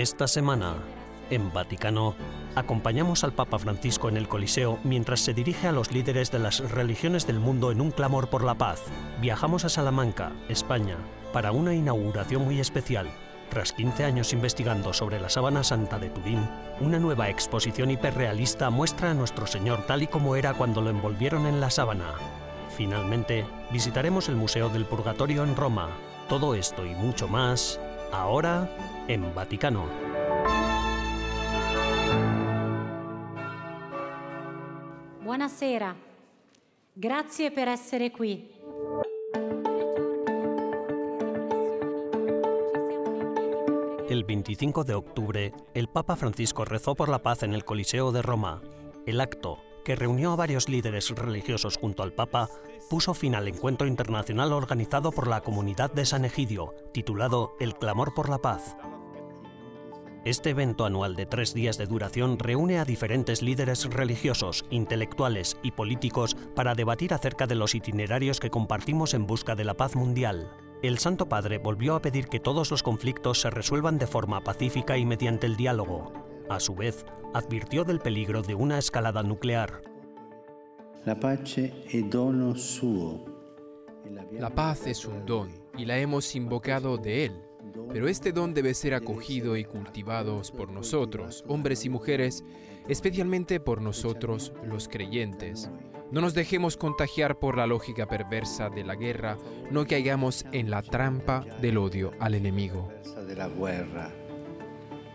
Esta semana, en Vaticano, acompañamos al Papa Francisco en el Coliseo mientras se dirige a los líderes de las religiones del mundo en un clamor por la paz. Viajamos a Salamanca, España, para una inauguración muy especial. Tras 15 años investigando sobre la sábana santa de Turín, una nueva exposición hiperrealista muestra a nuestro Señor tal y como era cuando lo envolvieron en la sábana. Finalmente, visitaremos el Museo del Purgatorio en Roma. Todo esto y mucho más, ahora en Vaticano. Buonasera, grazie per essere qui. El 25 de octubre, el Papa Francisco rezó por la paz en el Coliseo de Roma. El acto, que reunió a varios líderes religiosos junto al Papa, puso fin al encuentro internacional organizado por la comunidad de San Egidio, titulado El Clamor por la Paz. Este evento anual de tres días de duración reúne a diferentes líderes religiosos, intelectuales y políticos para debatir acerca de los itinerarios que compartimos en busca de la paz mundial. El Santo Padre volvió a pedir que todos los conflictos se resuelvan de forma pacífica y mediante el diálogo. A su vez, advirtió del peligro de una escalada nuclear. La pace è dono suo. La paz es un don y la hemos invocado de Él. Pero este don debe ser acogido y cultivado por nosotros, hombres y mujeres, especialmente por nosotros los creyentes. No nos dejemos contagiar por la lógica perversa de la guerra, no caigamos en la trampa del odio al enemigo. della guerra.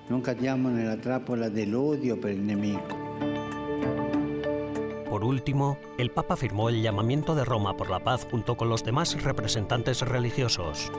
Non cadiamo nella trappola dell'odio per il nemico. Por último, el Papa firmó el llamamiento de Roma por la paz junto con los demás representantes religiosos.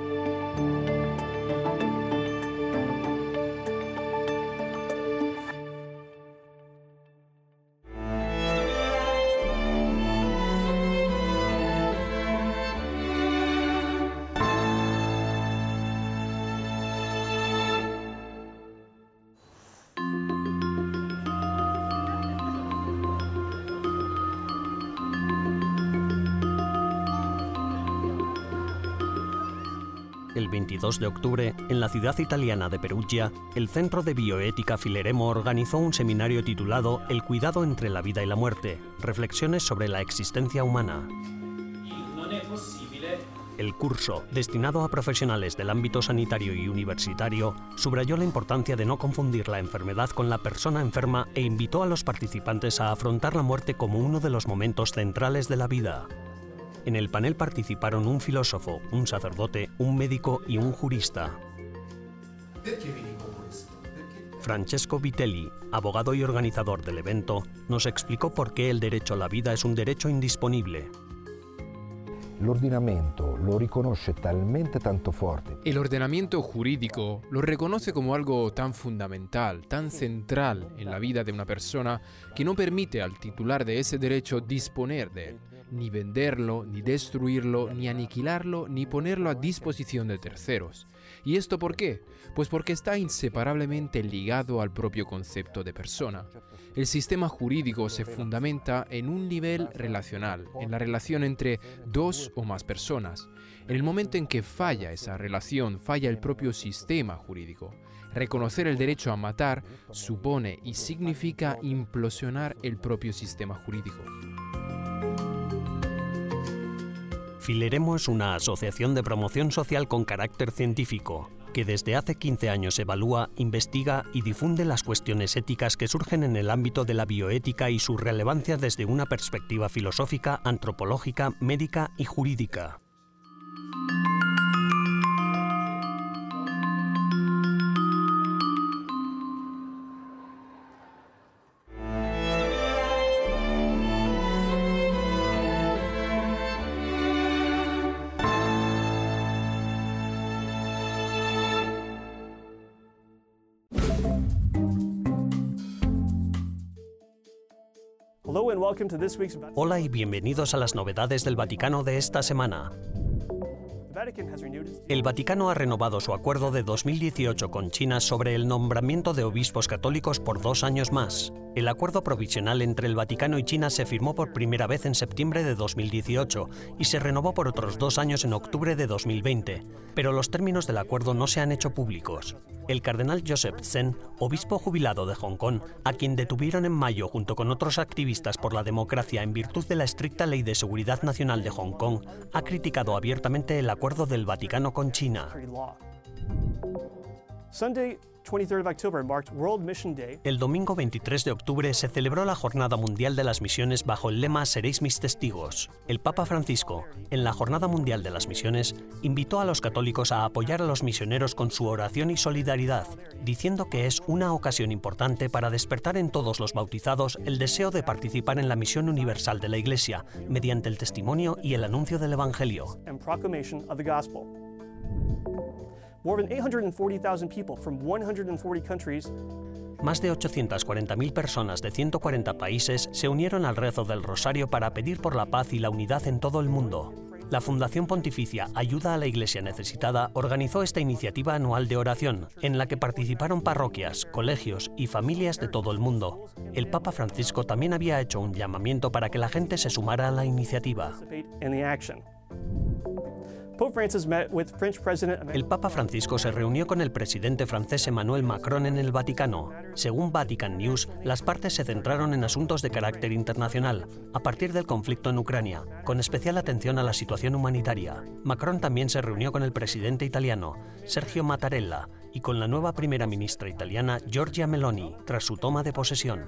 El 22 de octubre, en la ciudad italiana de Perugia, el Centro de Bioética Fileremo organizó un seminario titulado El cuidado entre la vida y la muerte, reflexiones sobre la existencia humana. El curso, destinado a profesionales del ámbito sanitario y universitario, subrayó la importancia de no confundir la enfermedad con la persona enferma e invitó a los participantes a afrontar la muerte como uno de los momentos centrales de la vida. En el panel participaron un filósofo, un sacerdote, un médico y un jurista. Francesco Vitelli, abogado y organizador del evento, nos explicó por qué el derecho a la vida es un derecho indisponible. El ordenamiento jurídico lo reconoce como algo tan fundamental, tan central en la vida de una persona, que no permite al titular de ese derecho disponer de él, ni venderlo, ni destruirlo, ni aniquilarlo, ni ponerlo a disposición de terceros. ¿Y esto por qué? Pues porque está inseparablemente ligado al propio concepto de persona. El sistema jurídico se fundamenta en un nivel relacional, en la relación entre dos o más personas. En el momento en que falla esa relación, falla el propio sistema jurídico. Reconocer el derecho a matar supone y significa implosionar el propio sistema jurídico. Fileremo es una asociación de promoción social con carácter científico que desde hace 15 años evalúa, investiga y difunde las cuestiones éticas que surgen en el ámbito de la bioética y su relevancia desde una perspectiva filosófica, antropológica, médica y jurídica. Hola y bienvenidos a las novedades del Vaticano de esta semana. El Vaticano ha renovado su acuerdo de 2018 con China sobre el nombramiento de obispos católicos por dos años más. El acuerdo provisional entre el Vaticano y China se firmó por primera vez en septiembre de 2018 y se renovó por otros dos años en octubre de 2020, pero los términos del acuerdo no se han hecho públicos. El cardenal Joseph Zen, obispo jubilado de Hong Kong, a quien detuvieron en mayo junto con otros activistas por la democracia en virtud de la estricta ley de seguridad nacional de Hong Kong, ha criticado abiertamente el acuerdo del Vaticano con China. Sunday, 23rd of October marked World Mission Day. El domingo 23 de octubre se celebró la Jornada Mundial de las Misiones bajo el lema Seréis mis testigos. El Papa Francisco, en la Jornada Mundial de las Misiones, invitó a los católicos a apoyar a los misioneros con su oración y solidaridad, diciendo que es una ocasión importante para despertar en todos los bautizados el deseo de participar en la misión universal de la Iglesia, mediante el testimonio y el anuncio del Evangelio. More than 840,000 people from 140 countries Más de 840.000 personas de 140 países se unieron al rezo del Rosario para pedir por la paz y la unidad en todo el mundo. La Fundación Pontificia Ayuda a la Iglesia Necesitada organizó esta iniciativa anual de oración, en la que participaron parroquias, colegios y familias de todo el mundo. El Papa Francisco también había hecho un llamamiento para que la gente se sumara a la iniciativa. Participate in the action. Pope Francis met with French President Emmanuel El Papa Francisco se reunió con el presidente francés Emmanuel Macron en el Vaticano. Según Vatican News, las partes se centraron en asuntos de carácter internacional, a partir del conflicto en Ucrania, con especial atención a la situación humanitaria. Macron también se reunió con el presidente italiano, Sergio Mattarella, y con la nueva primera ministra italiana, Giorgia Meloni, tras su toma de posesión.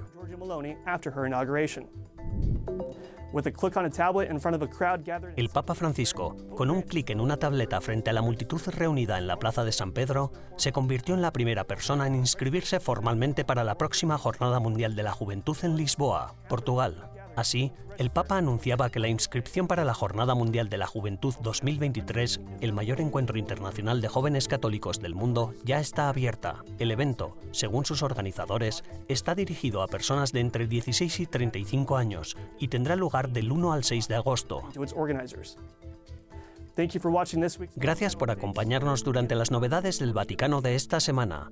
El Papa Francisco, con un clic en una tableta frente a la multitud reunida en la Plaza de San Pedro, se convirtió en la primera persona en inscribirse formalmente para la próxima Jornada Mundial de la Juventud en Lisboa, Portugal. Así, el Papa anunciaba que la inscripción para la Jornada Mundial de la Juventud 2023, el mayor encuentro internacional de jóvenes católicos del mundo, ya está abierta. El evento, según sus organizadores, está dirigido a personas de entre 16 y 35 años y tendrá lugar del 1 al 6 de agosto. Gracias por acompañarnos durante las novedades del Vaticano de esta semana.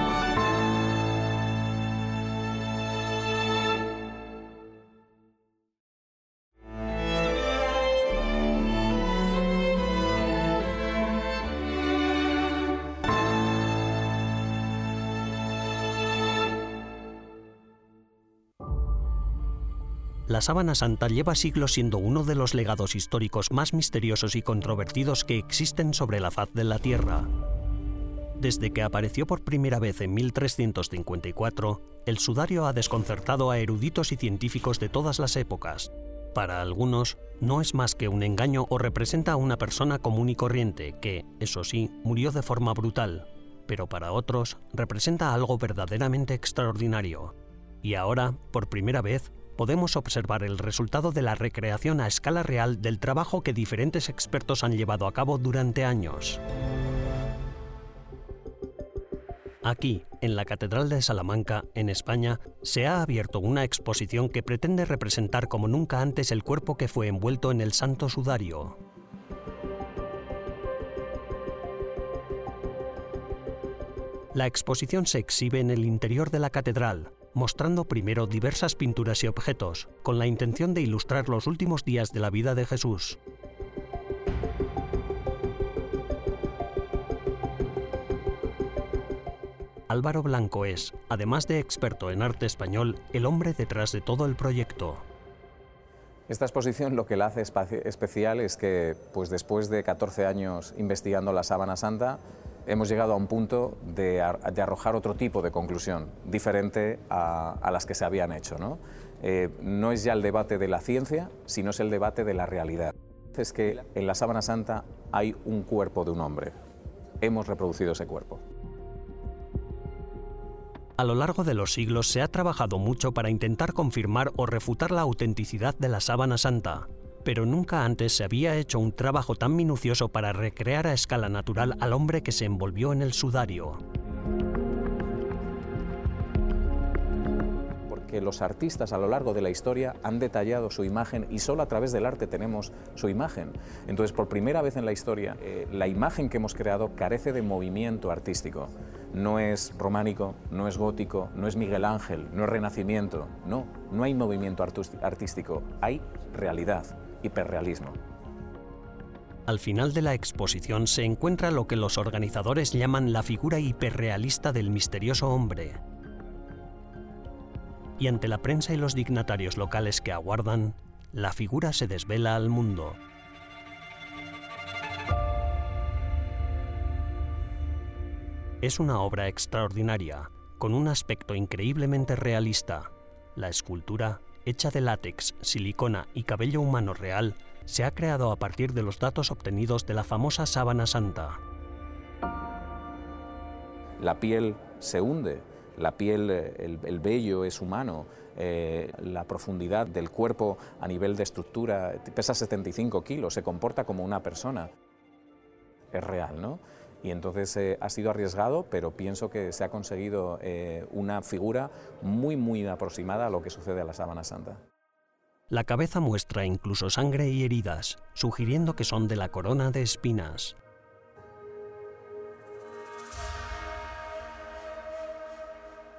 La sábana santa lleva siglos siendo uno de los legados históricos más misteriosos y controvertidos que existen sobre la faz de la Tierra. Desde que apareció por primera vez en 1354, el sudario ha desconcertado a eruditos y científicos de todas las épocas. Para algunos, no es más que un engaño o representa a una persona común y corriente que, eso sí, murió de forma brutal, pero para otros representa algo verdaderamente extraordinario. Y ahora, por primera vez, podemos observar el resultado de la recreación a escala real del trabajo que diferentes expertos han llevado a cabo durante años. Aquí, en la Catedral de Salamanca, en España, se ha abierto una exposición que pretende representar como nunca antes el cuerpo que fue envuelto en el Santo Sudario. La exposición se exhibe en el interior de la catedral, mostrando primero diversas pinturas y objetos, con la intención de ilustrar los últimos días de la vida de Jesús. Álvaro Blanco es, además de experto en arte español, el hombre detrás de todo el proyecto. Esta exposición lo que la hace especial es que, pues después de 14 años investigando la sábana santa, hemos llegado a un punto de, ar- de arrojar otro tipo de conclusión, diferente a, a las que se habían hecho. ¿no? Eh, no es ya el debate de la ciencia, sino es el debate de la realidad. Es que en la sábana santa hay un cuerpo de un hombre. Hemos reproducido ese cuerpo. A lo largo de los siglos se ha trabajado mucho para intentar confirmar o refutar la autenticidad de la sábana santa, pero nunca antes se había hecho un trabajo tan minucioso para recrear a escala natural al hombre que se envolvió en el sudario. que los artistas a lo largo de la historia han detallado su imagen y solo a través del arte tenemos su imagen. Entonces, por primera vez en la historia, eh, la imagen que hemos creado carece de movimiento artístico. No es románico, no es gótico, no es Miguel Ángel, no es Renacimiento. No, no hay movimiento artístico, hay realidad, hiperrealismo. Al final de la exposición se encuentra lo que los organizadores llaman la figura hiperrealista del misterioso hombre. Y ante la prensa y los dignatarios locales que aguardan, la figura se desvela al mundo. Es una obra extraordinaria, con un aspecto increíblemente realista. La escultura, hecha de látex, silicona y cabello humano real, se ha creado a partir de los datos obtenidos de la famosa sábana santa. La piel se hunde, la piel, eh, el, vello es humano, eh, la profundidad del cuerpo a nivel de estructura pesa 75 kilos, se comporta como una persona. Es real, ¿no? Y entonces eh, ha sido arriesgado, pero pienso que se ha conseguido una figura muy, muy aproximada a lo que sucede a la sábana santa. La cabeza muestra incluso sangre y heridas, sugiriendo que son de la corona de espinas.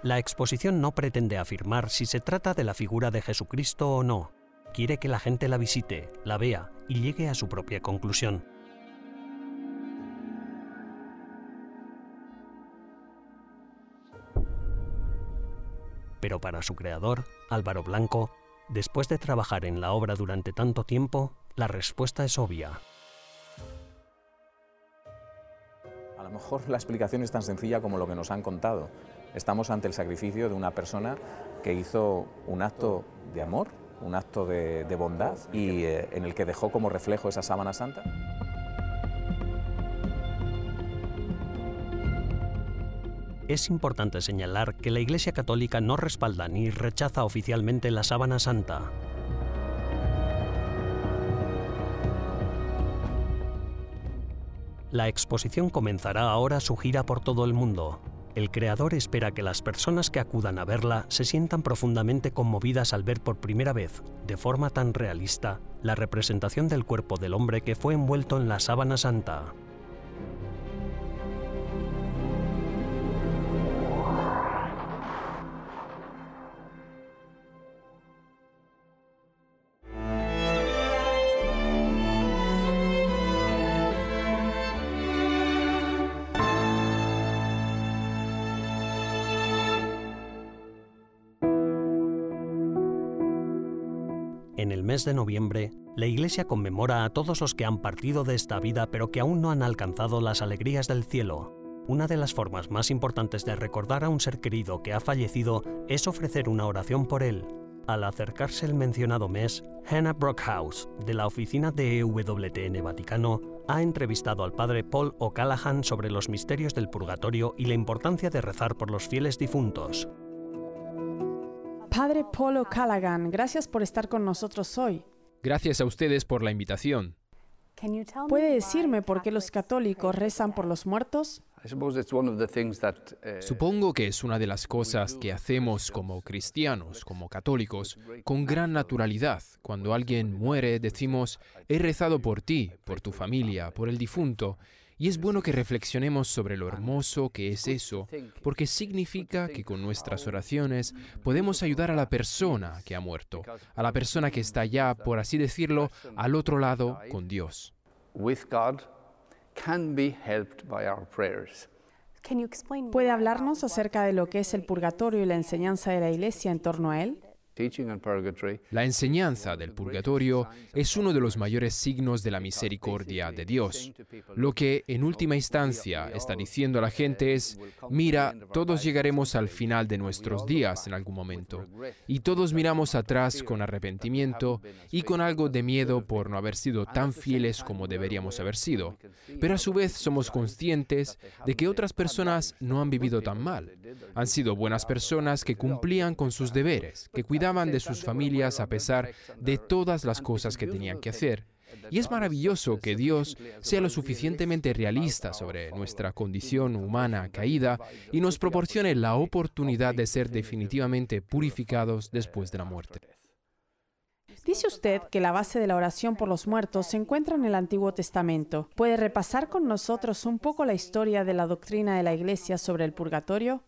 La exposición no pretende afirmar si se trata de la figura de Jesucristo o no. Quiere que la gente la visite, la vea y llegue a su propia conclusión. Pero para su creador, Álvaro Blanco, Después de trabajar en la obra durante tanto tiempo, la respuesta es obvia. A lo mejor la explicación es tan sencilla como lo que nos han contado. Estamos ante el sacrificio de una persona que hizo un acto de amor, un acto de, bondad y eh, en el que dejó como reflejo esa sábana santa. Es importante señalar que la Iglesia Católica no respalda ni rechaza oficialmente la sábana santa. La exposición comenzará ahora su gira por todo el mundo. El creador espera que las personas que acudan a verla se sientan profundamente conmovidas al ver por primera vez, de forma tan realista, la representación del cuerpo del hombre que fue envuelto en la sábana santa. Mes de noviembre, la Iglesia conmemora a todos los que han partido de esta vida pero que aún no han alcanzado las alegrías del cielo. Una de las formas más importantes de recordar a un ser querido que ha fallecido es ofrecer una oración por él. Al acercarse el mencionado mes, Hannah Brockhouse, de la oficina de EWTN Vaticano, ha entrevistado al padre Paul O'Callaghan sobre los misterios del purgatorio y la importancia de rezar por los fieles difuntos. Padre Polo Callaghan, gracias por estar con nosotros hoy. Gracias a ustedes por la invitación. ¿Puede decirme por qué los católicos rezan por los muertos? Uh, Supongo que es una de las cosas que hacemos como cristianos, como católicos, con gran naturalidad. Cuando alguien muere, decimos, he rezado por ti, por tu familia, por el difunto, y es bueno que reflexionemos sobre lo hermoso que es eso, porque significa que con nuestras oraciones podemos ayudar a la persona que ha muerto, a la persona que está ya, por así decirlo, al otro lado con Dios. ¿Puede hablarnos acerca de lo que es el purgatorio y la enseñanza de la Iglesia en torno a él? La enseñanza del purgatorio es uno de los mayores signos de la misericordia de Dios. Lo que en última instancia está diciendo a la gente es, mira, todos llegaremos al final de nuestros días en algún momento. Y todos miramos atrás con arrepentimiento y con algo de miedo por no haber sido tan fieles como deberíamos haber sido. Pero a su vez somos conscientes de que otras personas no han vivido tan mal. Han sido buenas personas que cumplían con sus deberes, que cuidaban de sus familias a pesar de todas las cosas que tenían que hacer. Y es maravilloso que Dios sea lo suficientemente realista sobre nuestra condición humana caída y nos proporcione la oportunidad de ser definitivamente purificados después de la muerte. Dice usted que la base de la oración por los muertos se encuentra en el Antiguo Testamento. ¿Puede repasar con nosotros un poco la historia de la doctrina de la Iglesia sobre el purgatorio?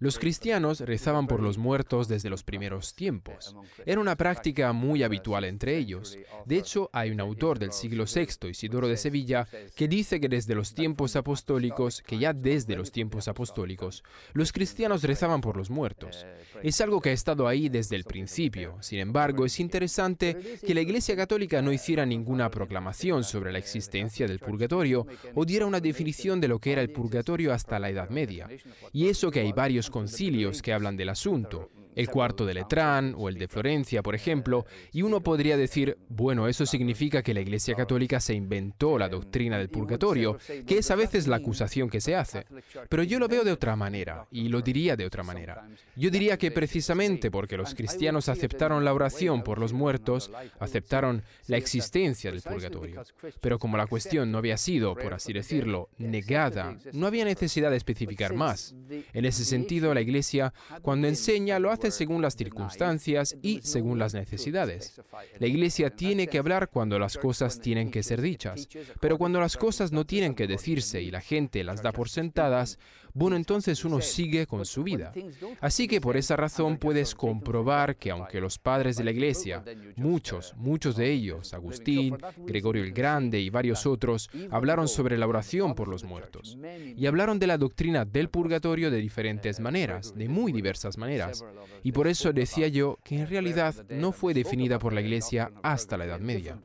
Los cristianos rezaban por los muertos desde los primeros tiempos. Era una práctica muy habitual entre ellos. De hecho, hay un autor del siglo VI, Isidoro de Sevilla, que dice que desde los tiempos apostólicos, que ya desde los tiempos apostólicos, los cristianos rezaban por los muertos. Es algo que ha estado ahí desde el principio. Sin embargo, es interesante que la Iglesia Católica no hiciera ninguna proclamación sobre la existencia del purgatorio o diera una definición de lo que era el purgatorio hasta la Edad Media. Y eso que hay varios concilios que hablan del asunto el cuarto de Letrán o el de Florencia, por ejemplo, y uno podría decir, bueno, eso significa que la Iglesia Católica se inventó la doctrina del purgatorio, que es a veces la acusación que se hace. Pero yo lo veo de otra manera, y lo diría de otra manera. Yo diría que precisamente porque los cristianos aceptaron la oración por los muertos, aceptaron la existencia del purgatorio. Pero como la cuestión no había sido, por así decirlo, negada, no había necesidad de especificar más. En ese sentido, la Iglesia, cuando enseña, lo hace según las circunstancias y según las necesidades. La iglesia tiene que hablar cuando las cosas tienen que ser dichas, pero cuando las cosas no tienen que decirse y la gente las da por sentadas, bueno, entonces uno sigue con su vida. Así que por esa razón puedes comprobar que aunque los padres de la iglesia, muchos, muchos de ellos, Agustín, Gregorio el Grande y varios otros, hablaron sobre la oración por los muertos. Y hablaron de la doctrina del purgatorio de diferentes maneras, de muy diversas maneras. Y por eso decía yo que en realidad no fue definida por la iglesia hasta la Edad Media.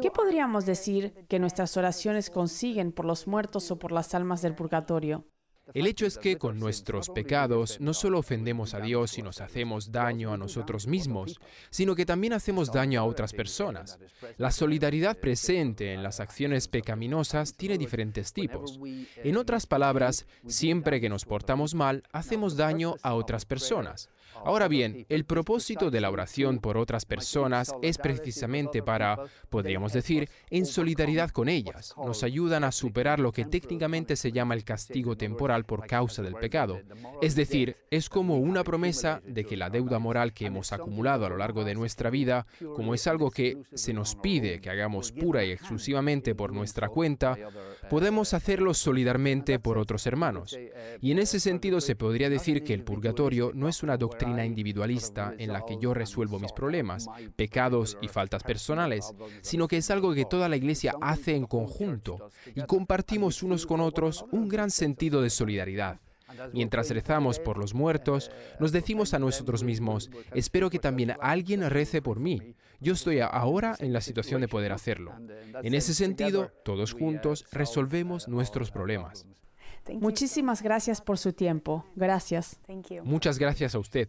¿Qué podríamos decir que nuestras oraciones consiguen por los muertos o por las almas del purgatorio? El hecho es que con nuestros pecados no solo ofendemos a Dios y nos hacemos daño a nosotros mismos, sino que también hacemos daño a otras personas. La solidaridad presente en las acciones pecaminosas tiene diferentes tipos. En otras palabras, siempre que nos portamos mal, hacemos daño a otras personas. Ahora bien, el propósito de la oración por otras personas es precisamente para, podríamos decir, en solidaridad con ellas. Nos ayudan a superar lo que técnicamente se llama el castigo temporal por causa del pecado. Es decir, es como una promesa de que la deuda moral que hemos acumulado a lo largo de nuestra vida, como es algo que se nos pide que hagamos pura y exclusivamente por nuestra cuenta, podemos hacerlo solidarmente por otros hermanos. Y en ese sentido se podría decir que el purgatorio no es una doctrina individualista en la que yo resuelvo mis problemas, pecados y faltas personales, sino que es algo que toda la Iglesia hace en conjunto y compartimos unos con otros un gran sentido de solidaridad. Mientras rezamos por los muertos, nos decimos a nosotros mismos, espero que también alguien rece por mí. Yo estoy ahora en la situación de poder hacerlo. En ese sentido, todos juntos resolvemos nuestros problemas. Muchísimas gracias por su tiempo. Gracias. Muchas gracias a usted.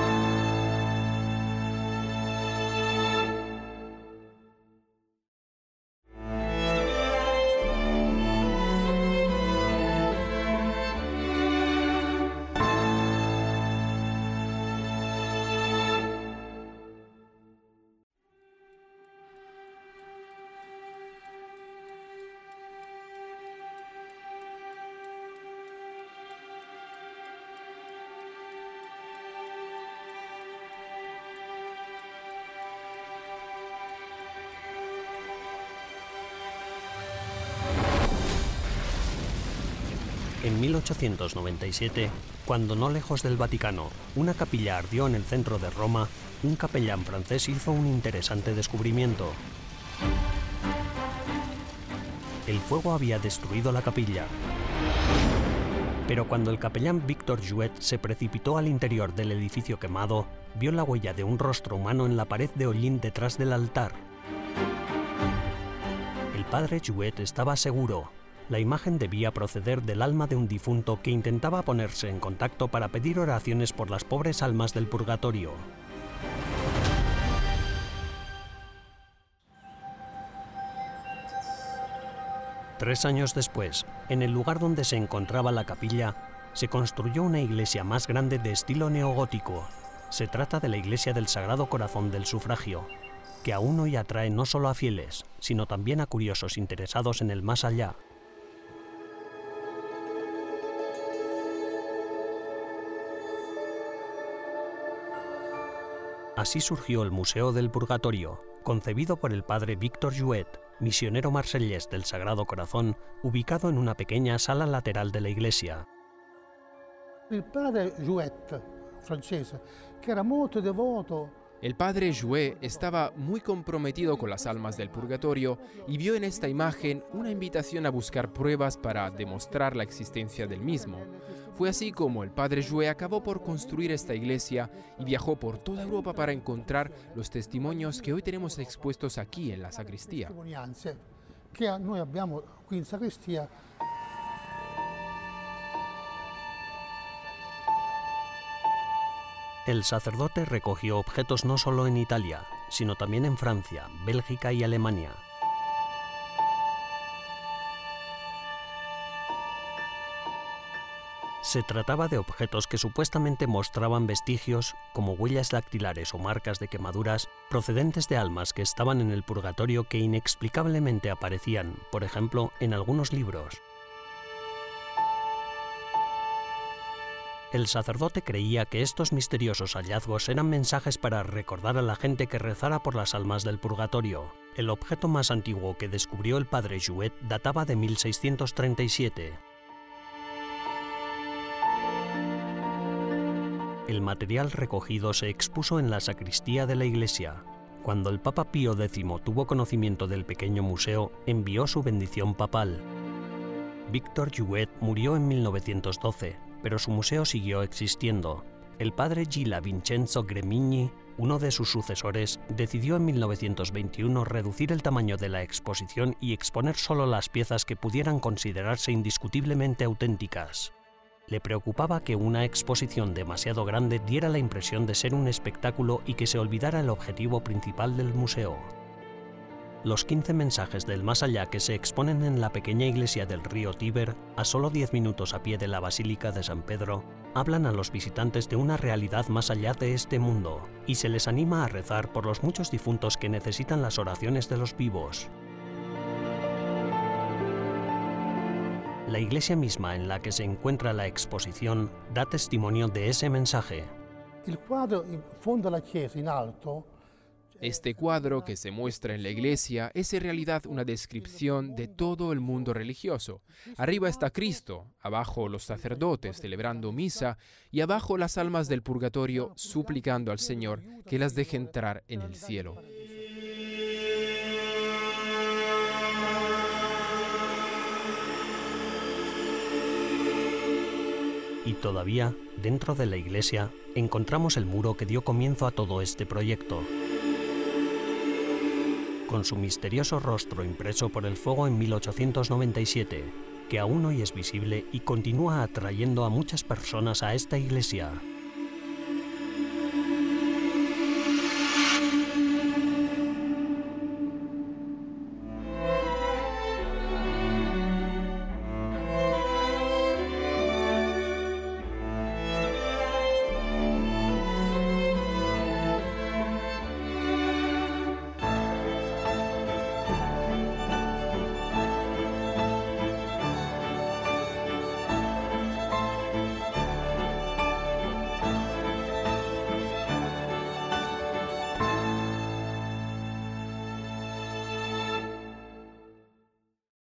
En 1897, cuando no lejos del Vaticano una capilla ardió en el centro de Roma, un capellán francés hizo un interesante descubrimiento. El fuego había destruido la capilla. Pero cuando el capellán Victor Jouet se precipitó al interior del edificio quemado, vio la huella de un rostro humano en la pared de hollín detrás del altar. El padre Jouet estaba seguro. La imagen debía proceder del alma de un difunto que intentaba ponerse en contacto para pedir oraciones por las pobres almas del purgatorio. Tres años después, en el lugar donde se encontraba la capilla, se construyó una iglesia más grande de estilo neogótico. Se trata de la iglesia del Sagrado Corazón del Sufragio, que aún hoy atrae no solo a fieles, sino también a curiosos interesados en el más allá. Así surgió el Museo del Purgatorio, concebido por el padre Víctor Jouet, misionero marsellés del Sagrado Corazón, ubicado en una pequeña sala lateral de la iglesia. El padre Jouet, francese, que era muy devoto el padre Jouet estaba muy comprometido con las almas del purgatorio y vio en esta imagen una invitación a buscar pruebas para demostrar la existencia del mismo. Fue así como el padre Jouet acabó por construir esta iglesia y viajó por toda Europa para encontrar los testimonios que hoy tenemos expuestos aquí en la sacristía. El sacerdote recogió objetos no solo en Italia, sino también en Francia, Bélgica y Alemania. Se trataba de objetos que supuestamente mostraban vestigios, como huellas dactilares o marcas de quemaduras, procedentes de almas que estaban en el purgatorio que inexplicablemente aparecían, por ejemplo, en algunos libros. El sacerdote creía que estos misteriosos hallazgos eran mensajes para recordar a la gente que rezara por las almas del purgatorio. El objeto más antiguo que descubrió el padre Jouet databa de 1637. El material recogido se expuso en la sacristía de la iglesia. Cuando el Papa Pío X tuvo conocimiento del pequeño museo, envió su bendición papal. Víctor Jouet murió en 1912 pero su museo siguió existiendo. El padre Gila Vincenzo Gremigni, uno de sus sucesores, decidió en 1921 reducir el tamaño de la exposición y exponer solo las piezas que pudieran considerarse indiscutiblemente auténticas. Le preocupaba que una exposición demasiado grande diera la impresión de ser un espectáculo y que se olvidara el objetivo principal del museo. Los 15 mensajes del más allá que se exponen en la pequeña iglesia del río Tíber, a solo 10 minutos a pie de la Basílica de San Pedro, hablan a los visitantes de una realidad más allá de este mundo y se les anima a rezar por los muchos difuntos que necesitan las oraciones de los vivos. La iglesia misma en la que se encuentra la exposición da testimonio de ese mensaje. El cuadro en fondo la chiesa en alto este cuadro que se muestra en la iglesia es en realidad una descripción de todo el mundo religioso. Arriba está Cristo, abajo los sacerdotes celebrando misa y abajo las almas del purgatorio suplicando al Señor que las deje entrar en el cielo. Y todavía, dentro de la iglesia, encontramos el muro que dio comienzo a todo este proyecto con su misterioso rostro impreso por el fuego en 1897, que aún hoy es visible y continúa atrayendo a muchas personas a esta iglesia.